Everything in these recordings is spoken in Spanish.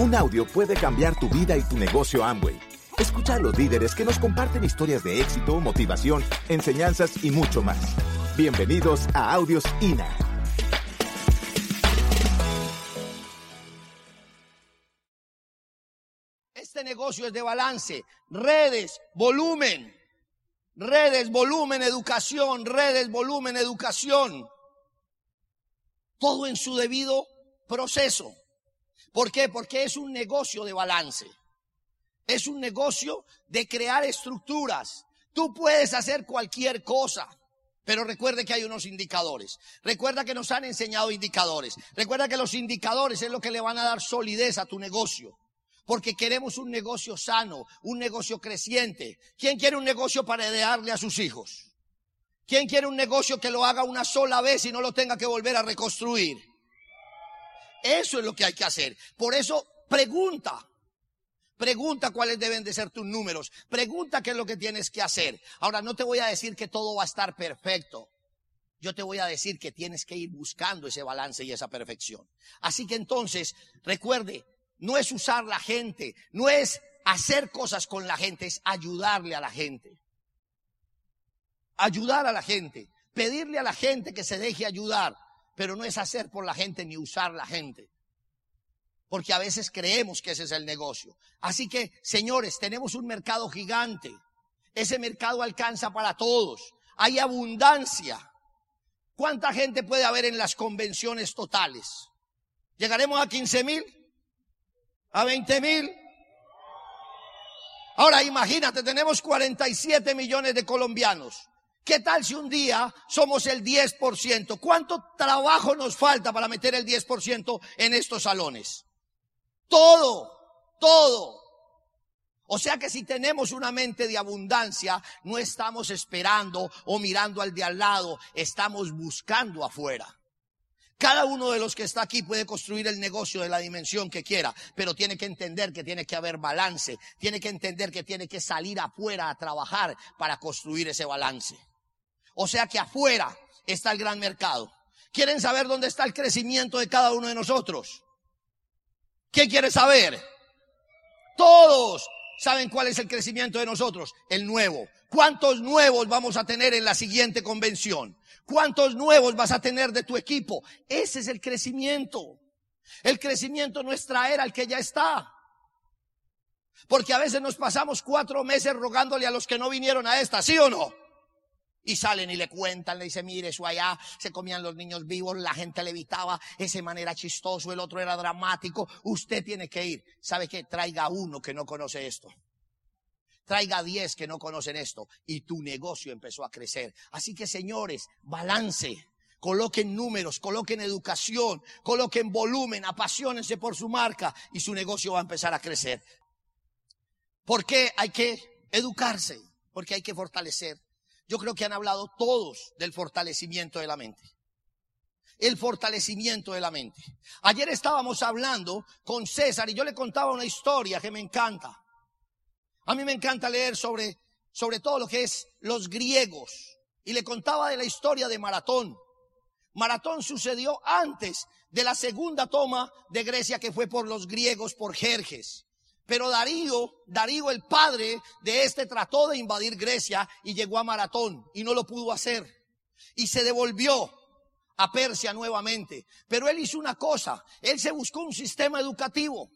Un audio puede cambiar tu vida y tu negocio Amway. Escucha a los líderes que nos comparten historias de éxito, motivación, enseñanzas y mucho más. Bienvenidos a Audios INA. Este negocio es de balance, redes, volumen, redes, volumen, educación, redes, volumen, educación. Todo en su debido proceso. ¿Por qué? Porque es un negocio de balance. Es un negocio de crear estructuras. Tú puedes hacer cualquier cosa. Pero recuerde que hay unos indicadores. Recuerda que nos han enseñado indicadores. Recuerda que los indicadores es lo que le van a dar solidez a tu negocio. Porque queremos un negocio sano, un negocio creciente. ¿Quién quiere un negocio para heredarle a sus hijos? ¿Quién quiere un negocio que lo haga una sola vez y no lo tenga que volver a reconstruir? Eso es lo que hay que hacer. Por eso pregunta. Pregunta cuáles deben de ser tus números. Pregunta qué es lo que tienes que hacer. Ahora, no te voy a decir que todo va a estar perfecto. Yo te voy a decir que tienes que ir buscando ese balance y esa perfección. Así que entonces, recuerde, no es usar la gente, no es hacer cosas con la gente, es ayudarle a la gente. Ayudar a la gente, pedirle a la gente que se deje ayudar pero no es hacer por la gente ni usar la gente. Porque a veces creemos que ese es el negocio. Así que, señores, tenemos un mercado gigante. Ese mercado alcanza para todos. Hay abundancia. ¿Cuánta gente puede haber en las convenciones totales? ¿Llegaremos a 15 mil? ¿A 20 mil? Ahora imagínate, tenemos 47 millones de colombianos. ¿Qué tal si un día somos el 10%? ¿Cuánto trabajo nos falta para meter el 10% en estos salones? Todo, todo. O sea que si tenemos una mente de abundancia, no estamos esperando o mirando al de al lado, estamos buscando afuera. Cada uno de los que está aquí puede construir el negocio de la dimensión que quiera, pero tiene que entender que tiene que haber balance, tiene que entender que tiene que salir afuera a trabajar para construir ese balance. O sea que afuera está el gran mercado. ¿Quieren saber dónde está el crecimiento de cada uno de nosotros? ¿Qué quiere saber? Todos saben cuál es el crecimiento de nosotros, el nuevo. ¿Cuántos nuevos vamos a tener en la siguiente convención? ¿Cuántos nuevos vas a tener de tu equipo? Ese es el crecimiento. El crecimiento no es traer al que ya está. Porque a veces nos pasamos cuatro meses rogándole a los que no vinieron a esta, ¿sí o no? Y salen y le cuentan, le dicen, mire, eso allá se comían los niños vivos, la gente le evitaba, ese manera chistoso, el otro era dramático, usted tiene que ir. ¿Sabe qué? Traiga uno que no conoce esto. Traiga diez que no conocen esto. Y tu negocio empezó a crecer. Así que señores, balance. Coloquen números, coloquen educación, coloquen volumen, apasionense por su marca y su negocio va a empezar a crecer. ¿Por qué hay que educarse? Porque hay que fortalecer yo creo que han hablado todos del fortalecimiento de la mente. El fortalecimiento de la mente. Ayer estábamos hablando con César y yo le contaba una historia que me encanta. A mí me encanta leer sobre, sobre todo lo que es los griegos. Y le contaba de la historia de Maratón. Maratón sucedió antes de la segunda toma de Grecia que fue por los griegos, por Jerjes. Pero Darío, Darío el padre de este trató de invadir Grecia y llegó a Maratón y no lo pudo hacer. Y se devolvió a Persia nuevamente. Pero él hizo una cosa, él se buscó un sistema educativo.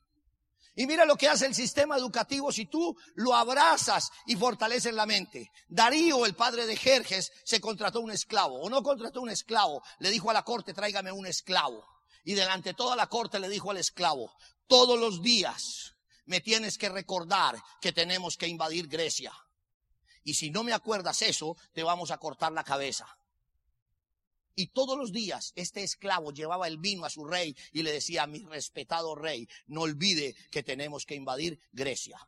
Y mira lo que hace el sistema educativo si tú lo abrazas y fortaleces la mente. Darío, el padre de Jerjes, se contrató un esclavo. O no contrató un esclavo. Le dijo a la corte, tráigame un esclavo. Y delante de toda la corte le dijo al esclavo, todos los días me tienes que recordar que tenemos que invadir Grecia. Y si no me acuerdas eso, te vamos a cortar la cabeza. Y todos los días este esclavo llevaba el vino a su rey y le decía, mi respetado rey, no olvide que tenemos que invadir Grecia.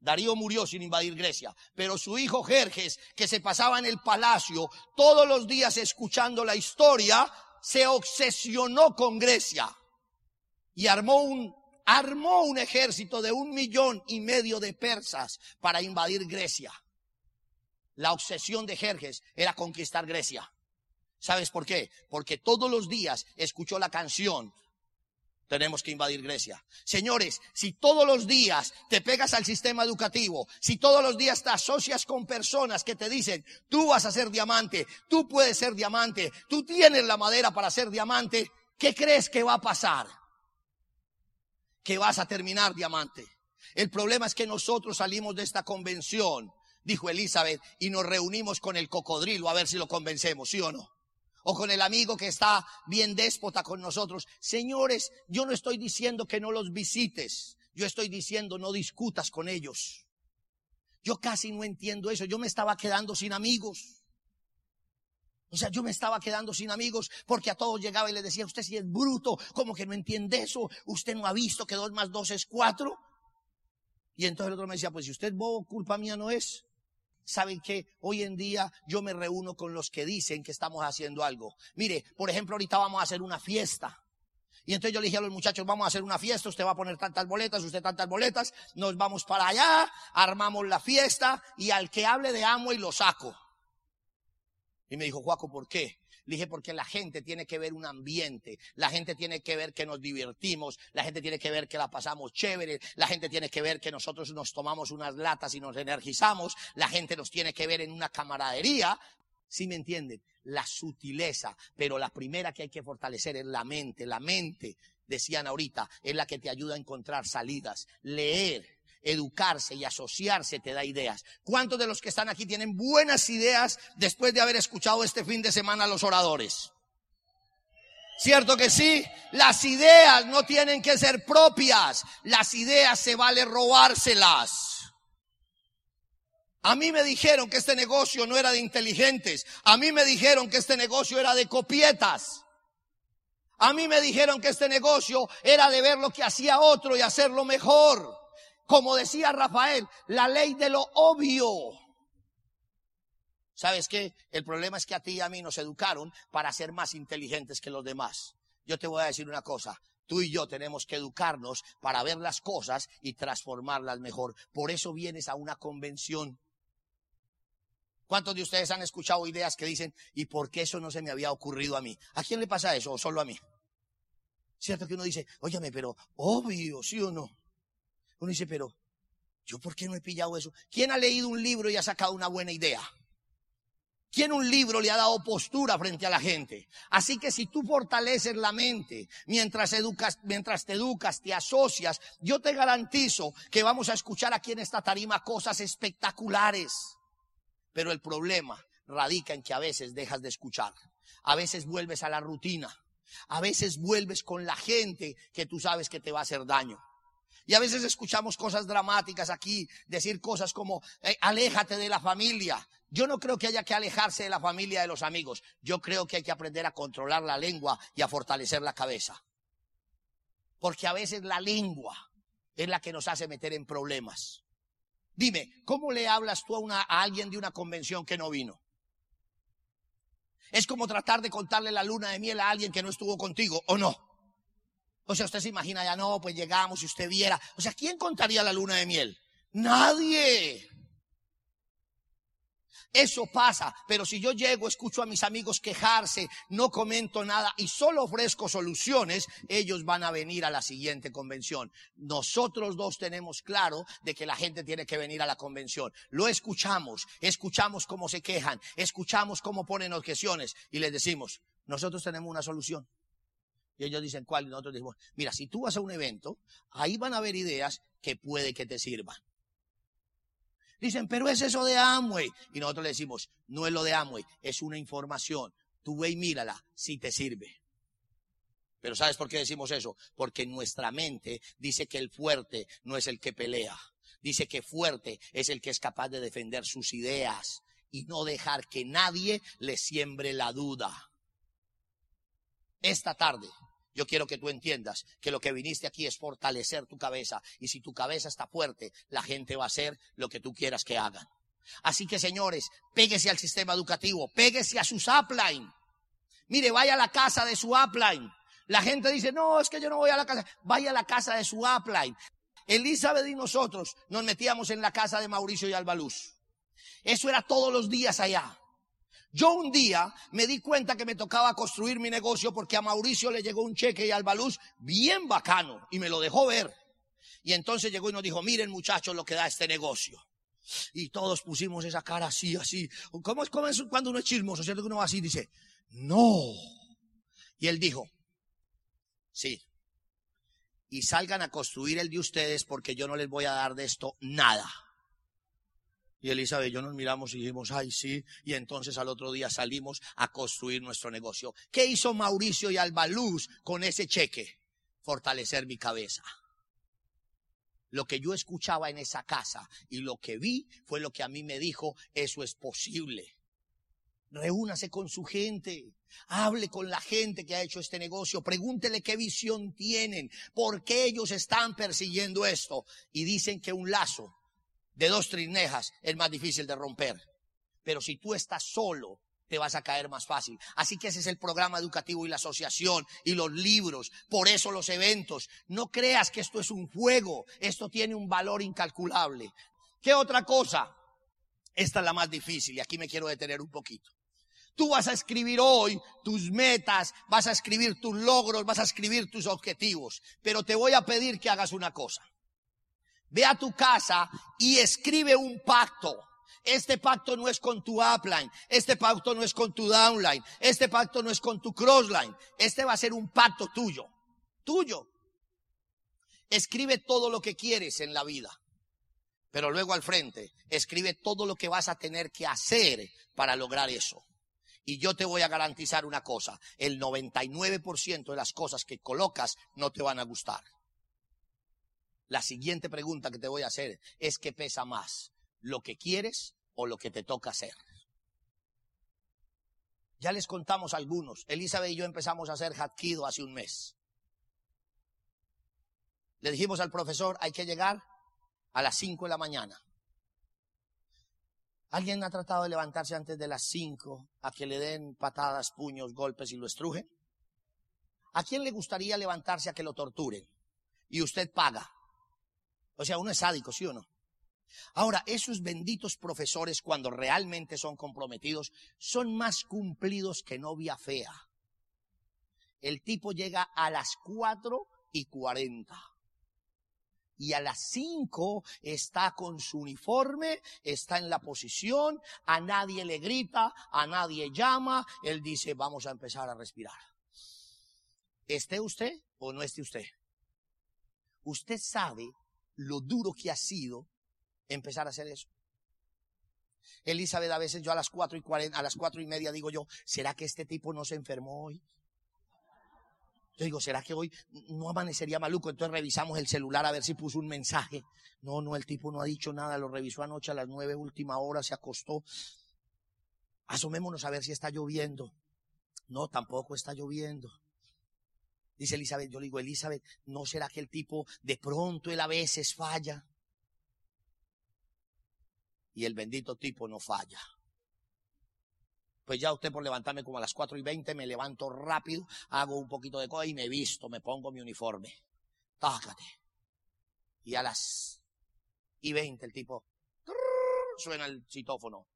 Darío murió sin invadir Grecia, pero su hijo Jerjes, que se pasaba en el palacio todos los días escuchando la historia, se obsesionó con Grecia y armó un armó un ejército de un millón y medio de persas para invadir Grecia. La obsesión de Jerjes era conquistar Grecia. ¿Sabes por qué? Porque todos los días escuchó la canción tenemos que invadir Grecia. Señores, si todos los días te pegas al sistema educativo, si todos los días te asocias con personas que te dicen, tú vas a ser diamante, tú puedes ser diamante, tú tienes la madera para ser diamante, ¿qué crees que va a pasar? Que vas a terminar diamante. El problema es que nosotros salimos de esta convención, dijo Elizabeth, y nos reunimos con el cocodrilo a ver si lo convencemos, ¿sí o no? o con el amigo que está bien déspota con nosotros. Señores, yo no estoy diciendo que no los visites, yo estoy diciendo no discutas con ellos. Yo casi no entiendo eso, yo me estaba quedando sin amigos. O sea, yo me estaba quedando sin amigos porque a todos llegaba y le decía, usted si es bruto, como que no entiende eso, usted no ha visto que dos más dos es cuatro. Y entonces el otro me decía, pues si usted bobo, culpa mía no es. ¿Saben que Hoy en día yo me reúno con los que dicen que estamos haciendo algo. Mire, por ejemplo, ahorita vamos a hacer una fiesta. Y entonces yo le dije a los muchachos, vamos a hacer una fiesta, usted va a poner tantas boletas, usted tantas boletas, nos vamos para allá, armamos la fiesta y al que hable de amo y lo saco. Y me dijo, Juaco, ¿por qué? dije, porque la gente tiene que ver un ambiente, la gente tiene que ver que nos divertimos, la gente tiene que ver que la pasamos chévere, la gente tiene que ver que nosotros nos tomamos unas latas y nos energizamos, la gente nos tiene que ver en una camaradería. ¿Sí me entienden? La sutileza, pero la primera que hay que fortalecer es la mente. La mente, decían ahorita, es la que te ayuda a encontrar salidas. Leer, educarse y asociarse te da ideas. ¿Cuántos de los que están aquí tienen buenas ideas después de haber escuchado este fin de semana a los oradores? ¿Cierto que sí? Las ideas no tienen que ser propias. Las ideas se vale robárselas. A mí me dijeron que este negocio no era de inteligentes. A mí me dijeron que este negocio era de copietas. A mí me dijeron que este negocio era de ver lo que hacía otro y hacerlo mejor. Como decía Rafael, la ley de lo obvio. ¿Sabes qué? El problema es que a ti y a mí nos educaron para ser más inteligentes que los demás. Yo te voy a decir una cosa. Tú y yo tenemos que educarnos para ver las cosas y transformarlas mejor. Por eso vienes a una convención. ¿Cuántos de ustedes han escuchado ideas que dicen, ¿y por qué eso no se me había ocurrido a mí? ¿A quién le pasa eso o solo a mí? Cierto que uno dice, óyame, pero obvio, ¿sí o no? Uno dice, pero ¿yo por qué no he pillado eso? ¿Quién ha leído un libro y ha sacado una buena idea? ¿Quién un libro le ha dado postura frente a la gente? Así que si tú fortaleces la mente mientras educas, mientras te educas, te asocias, yo te garantizo que vamos a escuchar aquí en esta tarima cosas espectaculares. Pero el problema radica en que a veces dejas de escuchar. A veces vuelves a la rutina. A veces vuelves con la gente que tú sabes que te va a hacer daño. Y a veces escuchamos cosas dramáticas aquí, decir cosas como, eh, aléjate de la familia. Yo no creo que haya que alejarse de la familia de los amigos. Yo creo que hay que aprender a controlar la lengua y a fortalecer la cabeza. Porque a veces la lengua es la que nos hace meter en problemas. Dime, ¿cómo le hablas tú a, alguien de una convención que no vino? Es como tratar de contarle la luna de miel a alguien que no estuvo contigo, ¿o no? O sea, usted se imagina, ya no, pues llegamos y usted viera. O sea, ¿quién contaría la luna de miel? Nadie. Eso pasa, pero si yo llego, escucho a mis amigos quejarse, no comento nada y solo ofrezco soluciones, ellos van a venir a la siguiente convención. Nosotros dos tenemos claro de que la gente tiene que venir a la convención. Lo escuchamos, escuchamos cómo se quejan, escuchamos cómo ponen objeciones y les decimos, nosotros tenemos una solución. Y ellos dicen cuál, y nosotros decimos, mira, si tú vas a un evento, ahí van a haber ideas que puede que te sirvan. Dicen, pero es eso de Amway. Y nosotros le decimos, no es lo de Amway, es una información. Tú ve y mírala, si te sirve. Pero ¿sabes por qué decimos eso? Porque nuestra mente dice que el fuerte no es el que pelea. Dice que fuerte es el que es capaz de defender sus ideas y no dejar que nadie le siembre la duda. Esta tarde yo quiero que tú entiendas que lo que viniste aquí es fortalecer tu cabeza. Y si tu cabeza está fuerte, la gente va a hacer lo que tú quieras que hagan. Así que señores, péguese al sistema educativo, péguese a su upline. Mire, vaya a la casa de su upline. La gente dice, no, es que yo no voy a la casa. Vaya a la casa de su upline. Elizabeth y nosotros nos metíamos en la casa de Mauricio y Albaluz. Eso era todos los días allá. Yo un día me di cuenta que me tocaba construir mi negocio porque a Mauricio le llegó un cheque y al Baluz bien bacano y me lo dejó ver. Y entonces llegó y nos dijo, miren muchachos lo que da este negocio. Y todos pusimos esa cara así, así. ¿Cómo es, cómo es cuando uno es chismoso? ¿Cierto que uno va así y dice, no. Y él dijo, sí. Y salgan a construir el de ustedes porque yo no les voy a dar de esto nada. Y Elizabeth y yo nos miramos y dijimos, ay, sí. Y entonces al otro día salimos a construir nuestro negocio. ¿Qué hizo Mauricio y Albaluz con ese cheque? Fortalecer mi cabeza. Lo que yo escuchaba en esa casa y lo que vi fue lo que a mí me dijo, eso es posible. Reúnase con su gente, hable con la gente que ha hecho este negocio, pregúntele qué visión tienen, por qué ellos están persiguiendo esto. Y dicen que un lazo de dos trinejas es más difícil de romper. Pero si tú estás solo, te vas a caer más fácil. Así que ese es el programa educativo y la asociación y los libros. Por eso los eventos. No creas que esto es un juego. Esto tiene un valor incalculable. ¿Qué otra cosa? Esta es la más difícil y aquí me quiero detener un poquito. Tú vas a escribir hoy tus metas, vas a escribir tus logros, vas a escribir tus objetivos. Pero te voy a pedir que hagas una cosa. Ve a tu casa y escribe un pacto. Este pacto no es con tu upline, este pacto no es con tu downline, este pacto no es con tu crossline, este va a ser un pacto tuyo, tuyo. Escribe todo lo que quieres en la vida, pero luego al frente, escribe todo lo que vas a tener que hacer para lograr eso. Y yo te voy a garantizar una cosa, el 99% de las cosas que colocas no te van a gustar. La siguiente pregunta que te voy a hacer es qué pesa más, lo que quieres o lo que te toca hacer. Ya les contamos algunos. Elizabeth y yo empezamos a hacer Hatkido hace un mes. Le dijimos al profesor, hay que llegar a las 5 de la mañana. ¿Alguien ha tratado de levantarse antes de las 5 a que le den patadas, puños, golpes y lo estrujen? ¿A quién le gustaría levantarse a que lo torturen? Y usted paga. O sea, uno es sádico, ¿sí o no? Ahora, esos benditos profesores, cuando realmente son comprometidos, son más cumplidos que novia fea. El tipo llega a las cuatro y cuarenta. Y a las cinco está con su uniforme, está en la posición, a nadie le grita, a nadie llama, él dice, vamos a empezar a respirar. ¿Esté usted o no esté usted? Usted sabe lo duro que ha sido empezar a hacer eso. Elizabeth, a veces yo a las cuatro y cuarenta, a las cuatro y media digo yo, ¿será que este tipo no se enfermó hoy? Yo digo, ¿será que hoy no amanecería maluco? Entonces revisamos el celular a ver si puso un mensaje. No, no, el tipo no ha dicho nada, lo revisó anoche a las nueve última hora, se acostó. Asomémonos a ver si está lloviendo. No, tampoco está lloviendo. Dice Elizabeth, yo le digo, Elizabeth, ¿no será que el tipo de pronto él a veces falla? Y el bendito tipo no falla. Pues ya usted por levantarme como a las cuatro y veinte, me levanto rápido, hago un poquito de cosa y me visto, me pongo mi uniforme. Tácate. Y a las y veinte el tipo suena el citófono.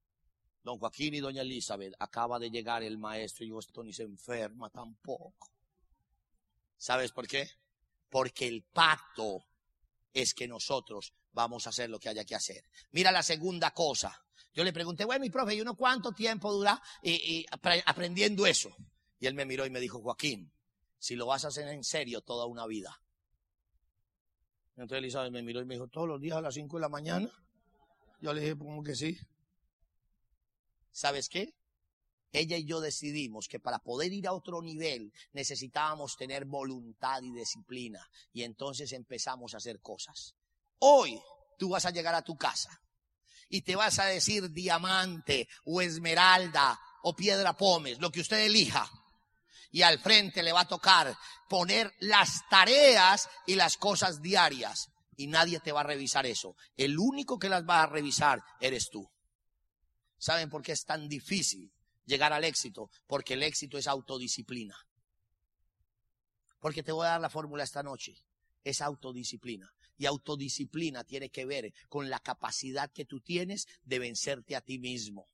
Don Joaquín y doña Elizabeth, acaba de llegar el maestro y yo esto ni se enferma tampoco. ¿Sabes por qué? Porque el pacto es que nosotros vamos a hacer lo que haya que hacer. Mira la segunda cosa. Yo le pregunté, bueno, mi profe, ¿y uno cuánto tiempo dura y, aprendiendo eso? Y él me miró y me dijo, Joaquín, si lo vas a hacer en serio toda una vida. Entonces Elizabeth me miró y me dijo, todos los días a las 5 de la mañana. Yo le dije, como que sí. ¿Sabes qué? Ella y yo decidimos que para poder ir a otro nivel necesitábamos tener voluntad y disciplina. Y entonces empezamos a hacer cosas. Hoy tú vas a llegar a tu casa y te vas a decir diamante o esmeralda o piedra pómez, lo que usted elija. Y al frente le va a tocar poner las tareas y las cosas diarias. Y nadie te va a revisar eso. El único que las va a revisar eres tú. ¿Saben por qué es tan difícil llegar al éxito, porque el éxito es autodisciplina. Porque te voy a dar la fórmula esta noche. Es autodisciplina. Y autodisciplina tiene que ver con la capacidad que tú tienes de vencerte a ti mismo.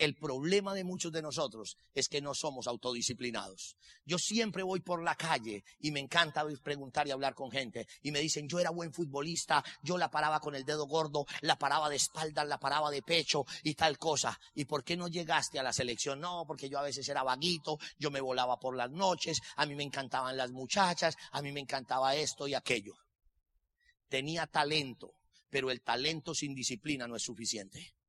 El problema de muchos de nosotros es que no somos autodisciplinados. Yo siempre voy por la calle y me encanta preguntar y hablar con gente y me dicen, yo era buen futbolista, yo la paraba con el dedo gordo, la paraba de espalda, la paraba de pecho y tal cosa. ¿Y por qué no llegaste a la selección? No, porque yo a veces era vaguito, yo me volaba por las noches, a mí me encantaban las muchachas, a mí me encantaba esto y aquello. Tenía talento, pero el talento sin disciplina no es suficiente.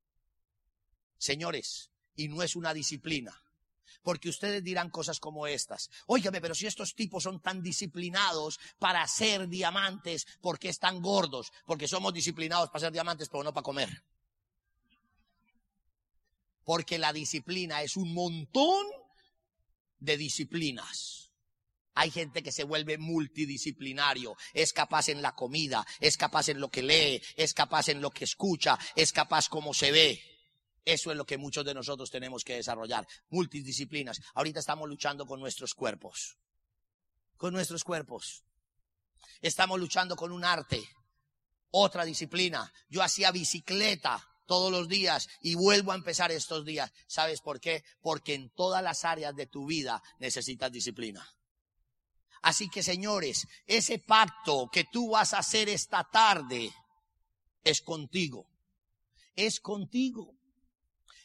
Señores, y no es una disciplina. Porque ustedes dirán cosas como estas. Óigame, pero si estos tipos son tan disciplinados para ser diamantes, ¿por qué están gordos? Porque somos disciplinados para ser diamantes, pero no para comer. Porque la disciplina es un montón de disciplinas. Hay gente que se vuelve multidisciplinario, es capaz en la comida, es capaz en lo que lee, es capaz en lo que escucha, es capaz como se ve. Eso es lo que muchos de nosotros tenemos que desarrollar. Multidisciplinas. Ahorita estamos luchando con nuestros cuerpos. Con nuestros cuerpos. Estamos luchando con un arte. Otra disciplina. Yo hacía bicicleta todos los días y vuelvo a empezar estos días. ¿Sabes por qué? Porque en todas las áreas de tu vida necesitas disciplina. Así que señores, ese pacto que tú vas a hacer esta tarde es contigo. Es contigo.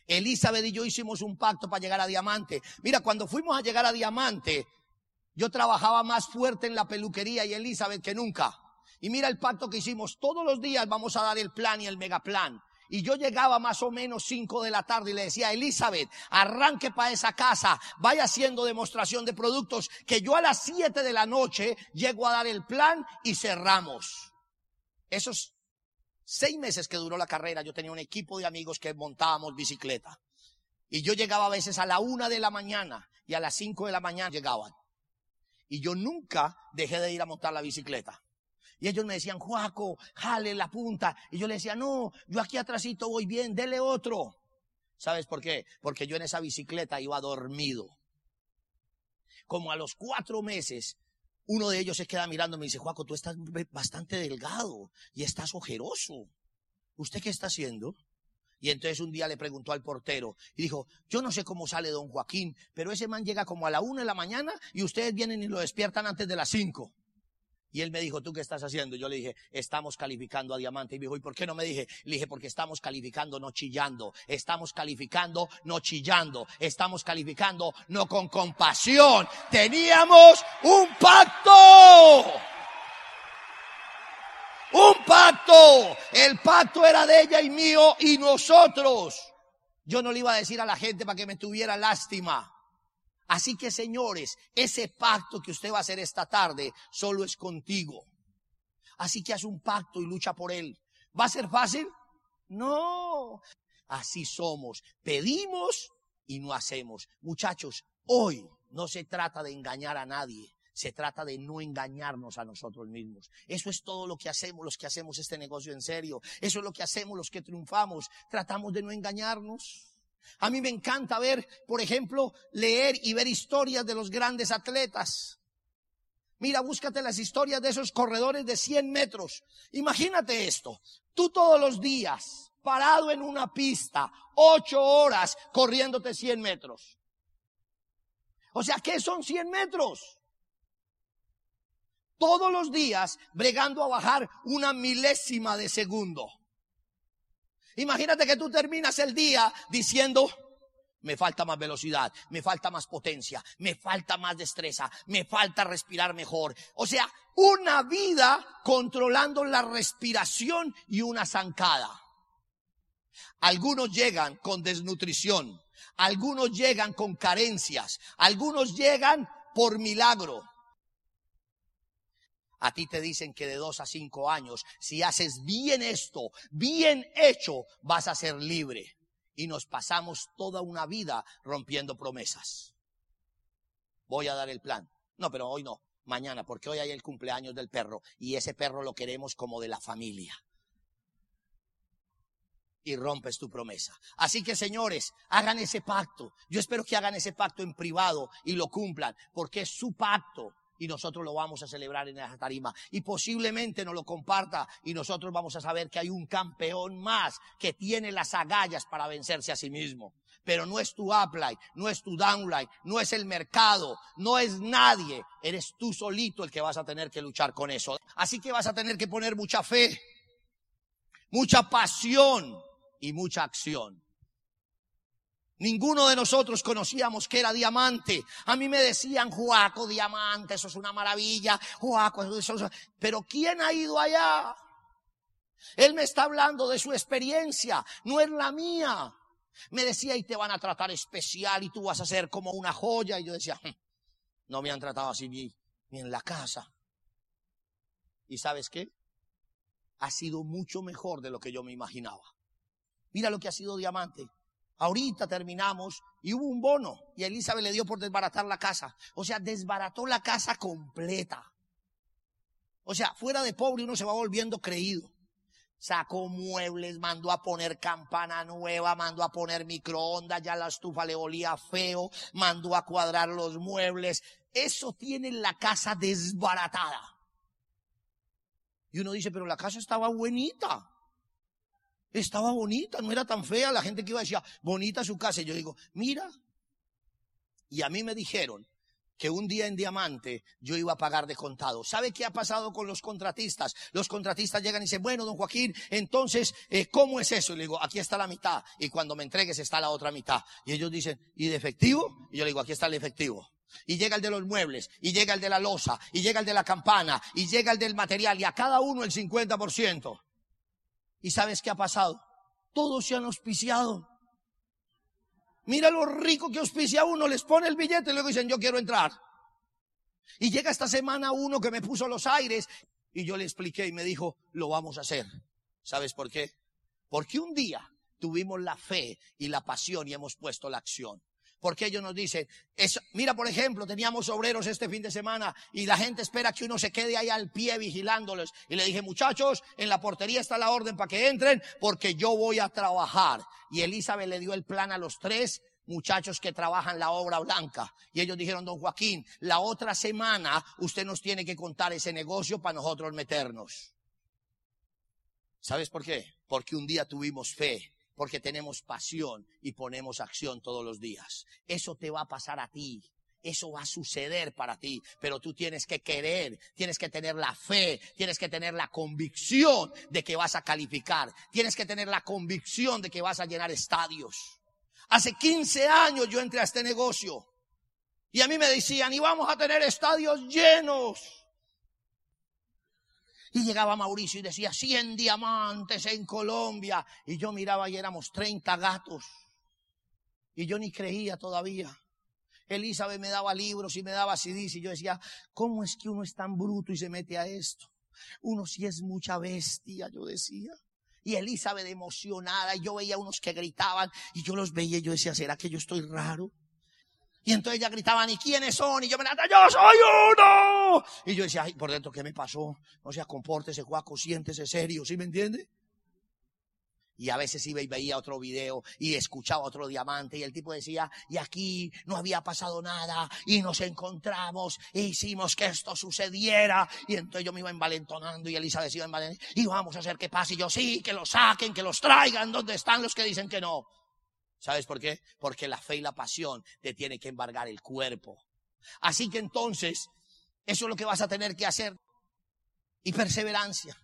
Elizabeth y yo hicimos un pacto para llegar a Diamante. Mira, cuando fuimos a llegar a Diamante, yo trabajaba más fuerte en la peluquería y Elizabeth que nunca. Y mira el pacto que hicimos. Todos los días vamos a dar el plan y el megaplan. Y yo llegaba más o menos cinco de la tarde y le decía, Elizabeth, arranque para esa casa, vaya haciendo demostración de productos, que yo a las siete de la noche llego a dar el plan y cerramos. Esos seis meses que duró la carrera, yo tenía un equipo de amigos que montábamos bicicleta. Y yo llegaba a veces a la una de la mañana y a las cinco de la mañana llegaban. Y yo nunca dejé de ir a montar la bicicleta. Y ellos me decían, Juaco, jale la punta. Y yo le decía, no, yo aquí atrásito voy bien, dele otro. ¿Sabes por qué? Porque yo en esa bicicleta iba dormido. Como a los cuatro meses uno de ellos se queda mirando y me dice, Juaco, tú estás bastante delgado y estás ojeroso. ¿Usted qué está haciendo? Y entonces un día le preguntó al portero y dijo, yo no sé cómo sale don Joaquín, pero ese man llega como a la una de la mañana y ustedes vienen y lo despiertan antes de las cinco. Y él me dijo, ¿tú qué estás haciendo? Yo le dije, estamos calificando a diamante. Y me dijo, ¿y por qué no me dije? Le dije, porque estamos calificando no chillando. Estamos calificando no chillando. Estamos calificando no con compasión. Teníamos un pacto. Un pacto. El pacto era de ella y mío y nosotros. Yo no le iba a decir a la gente para que me tuviera lástima. Así que señores, ese pacto que usted va a hacer esta tarde solo es contigo. Así que haz un pacto y lucha por él. ¿Va a ser fácil? No. Así somos. Pedimos y no hacemos. Muchachos, hoy no se trata de engañar a nadie. Se trata de no engañarnos a nosotros mismos. Eso es todo lo que hacemos los que hacemos este negocio en serio. Eso es lo que hacemos los que triunfamos. Tratamos de no engañarnos. A mí me encanta ver, por ejemplo, leer y ver historias de los grandes atletas. Mira, búscate las historias de esos corredores de 100 metros. Imagínate esto. Tú todos los días, parado en una pista, ocho horas corriéndote 100 metros. O sea, ¿qué son 100 metros? Todos los días bregando a bajar una milésima de segundo. Imagínate que tú terminas el día diciendo, me falta más velocidad, me falta más potencia, me falta más destreza, me falta respirar mejor. O sea, una vida controlando la respiración y una zancada. Algunos llegan con desnutrición, algunos llegan con carencias, algunos llegan por milagro. A ti te dicen que de dos a cinco años, si haces bien esto, bien hecho, vas a ser libre. Y nos pasamos toda una vida rompiendo promesas. Voy a dar el plan. No, pero hoy no, mañana, porque hoy hay el cumpleaños del perro y ese perro lo queremos como de la familia. Y rompes tu promesa. Así que señores, hagan ese pacto. Yo espero que hagan ese pacto en privado y lo cumplan, porque es su pacto y nosotros lo vamos a celebrar en esa tarima. Y posiblemente nos lo comparta y nosotros vamos a saber que hay un campeón más que tiene las agallas para vencerse a sí mismo. Pero no es tu upline, no es tu downline, no es el mercado, no es nadie. Eres tú solito el que vas a tener que luchar con eso. Así que vas a tener que poner mucha fe, mucha pasión y mucha acción. Ninguno de nosotros conocíamos que era diamante. A mí me decían, Juaco, diamante, eso es una maravilla. Juaco, eso, eso. Pero ¿quién ha ido allá? Él me está hablando de su experiencia, no es la mía. Me decía, y te van a tratar especial y tú vas a ser como una joya. Y yo decía, hm, no me han tratado así ni, ni en la casa. ¿Y sabes qué? Ha sido mucho mejor de lo que yo me imaginaba. Mira lo que ha sido diamante. Ahorita terminamos y hubo un bono y Elizabeth le dio por desbaratar la casa. O sea, desbarató la casa completa. O sea, fuera de pobre uno se va volviendo creído. Sacó muebles, mandó a poner campana nueva, mandó a poner microondas, ya la estufa le olía feo, mandó a cuadrar los muebles. Eso tiene la casa desbaratada. Y uno dice, pero la casa estaba buenita estaba bonita, no era tan fea. La gente que iba decía, bonita su casa. Y yo digo, mira. Y a mí me dijeron que un día en Diamante yo iba a pagar de contado. ¿Sabe qué ha pasado con los contratistas? Los contratistas llegan y dicen, bueno, don Joaquín, entonces, eh, ¿cómo es eso? Y le digo, aquí está la mitad. Y cuando me entregues está la otra mitad. Y ellos dicen, ¿y de efectivo? Y yo le digo, aquí está el efectivo. Y llega el de los muebles, y llega el de la losa, y llega el de la campana, y llega el del material, y a cada uno el 50%. ¿Y sabes qué ha pasado? Todos se han auspiciado. Mira lo rico que auspicia uno, les pone el billete y luego dicen, yo quiero entrar. Y llega esta semana uno que me puso los aires y yo le expliqué y me dijo, lo vamos a hacer. ¿Sabes por qué? Porque un día tuvimos la fe y la pasión y hemos puesto la acción. Porque ellos nos dicen, mira por ejemplo, teníamos obreros este fin de semana y la gente espera que uno se quede ahí al pie vigilándoles. Y le dije, muchachos, en la portería está la orden para que entren porque yo voy a trabajar. Y Elizabeth le dio el plan a los tres muchachos que trabajan la obra blanca. Y ellos dijeron, don Joaquín, la otra semana usted nos tiene que contar ese negocio para nosotros meternos. ¿Sabes por qué? Porque un día tuvimos fe porque tenemos pasión y ponemos acción todos los días. Eso te va a pasar a ti. Eso va a suceder para ti, pero tú tienes que querer, tienes que tener la fe, tienes que tener la convicción de que vas a calificar, tienes que tener la convicción de que vas a llenar estadios. Hace 15 años yo entré a este negocio y a mí me decían, y vamos a tener estadios llenos. Y llegaba Mauricio y decía 100 diamantes en Colombia. Y yo miraba y éramos 30 gatos. Y yo ni creía todavía. Elizabeth me daba libros y me daba CDs y yo decía, ¿cómo es que uno es tan bruto y se mete a esto? Uno sí es mucha bestia, yo decía. Y Elizabeth emocionada, y yo veía unos que gritaban y yo los veía y yo decía, ¿será que yo estoy raro? Y entonces ya gritaban, ¿y quiénes son? Y yo me decía, yo soy uno. Y yo decía, ay, por dentro, ¿qué me pasó? O sea, compórtese, cuaco, siéntese serio, ¿sí me entiende? Y a veces iba y veía otro video y escuchaba otro diamante y el tipo decía, y aquí no había pasado nada y nos encontramos e hicimos que esto sucediera. Y entonces yo me iba envalentonando y Elisa decía envalentonando, y vamos a hacer que pase. Y yo, sí, que los saquen, que los traigan, ¿dónde están los que dicen que no? ¿Sabes por qué? Porque la fe y la pasión te tienen que embargar el cuerpo. Así que entonces, eso es lo que vas a tener que hacer. Y perseverancia.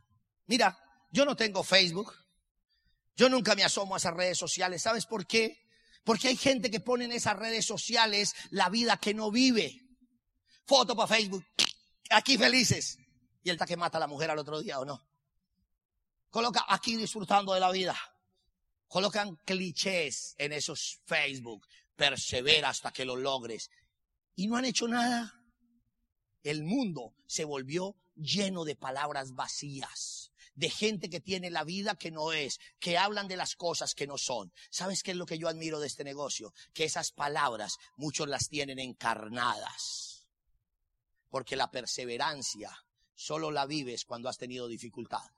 Mira, yo no tengo Facebook. Yo nunca me asomo a esas redes sociales. ¿Sabes por qué? Porque hay gente que pone en esas redes sociales la vida que no vive. Foto para Facebook. Aquí felices. Y el que mata a la mujer al otro día o no. Coloca aquí disfrutando de la vida. Colocan clichés en esos Facebook. Persevera hasta que lo logres. Y no han hecho nada. El mundo se volvió lleno de palabras vacías, de gente que tiene la vida que no es, que hablan de las cosas que no son. ¿Sabes qué es lo que yo admiro de este negocio? Que esas palabras muchos las tienen encarnadas. Porque la perseverancia solo la vives cuando has tenido dificultad.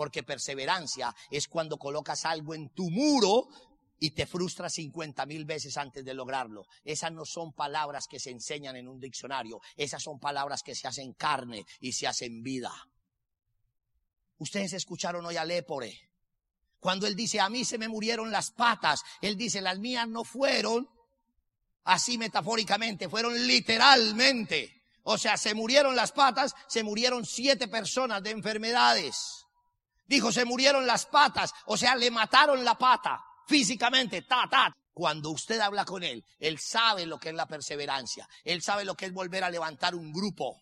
Porque perseverancia es cuando colocas algo en tu muro y te frustras 50 mil veces antes de lograrlo. Esas no son palabras que se enseñan en un diccionario. Esas son palabras que se hacen carne y se hacen vida. Ustedes escucharon hoy a Lépore. Cuando él dice, a mí se me murieron las patas, él dice, las mías no fueron así metafóricamente, fueron literalmente. O sea, se murieron las patas, se murieron siete personas de enfermedades. Dijo, se murieron las patas, o sea, le mataron la pata físicamente, ta, ta. Cuando usted habla con él, él sabe lo que es la perseverancia, él sabe lo que es volver a levantar un grupo.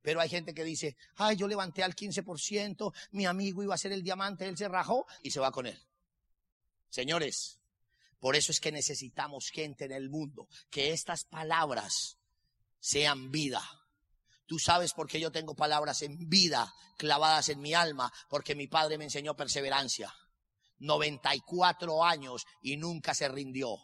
Pero hay gente que dice, ay, yo levanté al 15%, mi amigo iba a ser el diamante, él se rajó y se va con él. Señores, por eso es que necesitamos gente en el mundo, que estas palabras sean vida. Tú sabes por qué yo tengo palabras en vida clavadas en mi alma, porque mi padre me enseñó perseverancia. 94 años y nunca se rindió.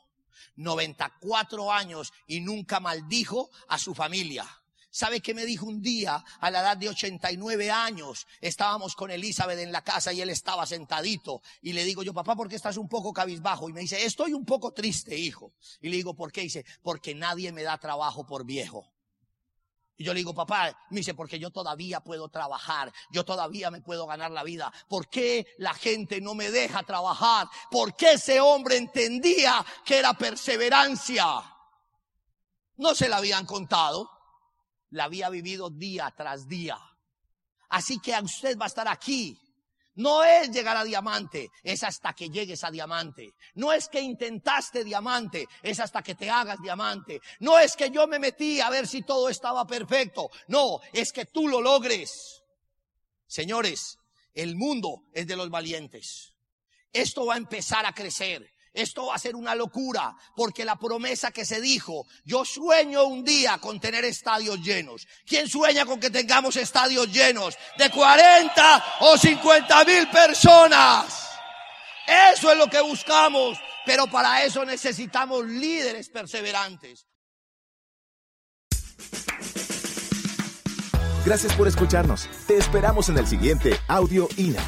94 años y nunca maldijo a su familia. ¿Sabe qué me dijo un día a la edad de 89 años? Estábamos con Elizabeth en la casa y él estaba sentadito. Y le digo yo, papá, ¿por qué estás un poco cabizbajo? Y me dice, estoy un poco triste, hijo. Y le digo, ¿por qué? Dice, porque nadie me da trabajo por viejo. Y yo le digo, papá, me dice, porque yo todavía puedo trabajar, yo todavía me puedo ganar la vida. ¿Por qué la gente no me deja trabajar? ¿Por qué ese hombre entendía que era perseverancia? No se la habían contado la había vivido día tras día. Así que a usted va a estar aquí. No es llegar a diamante, es hasta que llegues a diamante. No es que intentaste diamante, es hasta que te hagas diamante. No es que yo me metí a ver si todo estaba perfecto. No, es que tú lo logres. Señores, el mundo es de los valientes. Esto va a empezar a crecer. Esto va a ser una locura, porque la promesa que se dijo, yo sueño un día con tener estadios llenos. ¿Quién sueña con que tengamos estadios llenos de 40 o 50 mil personas? Eso es lo que buscamos, pero para eso necesitamos líderes perseverantes. Gracias por escucharnos. Te esperamos en el siguiente Audio INA.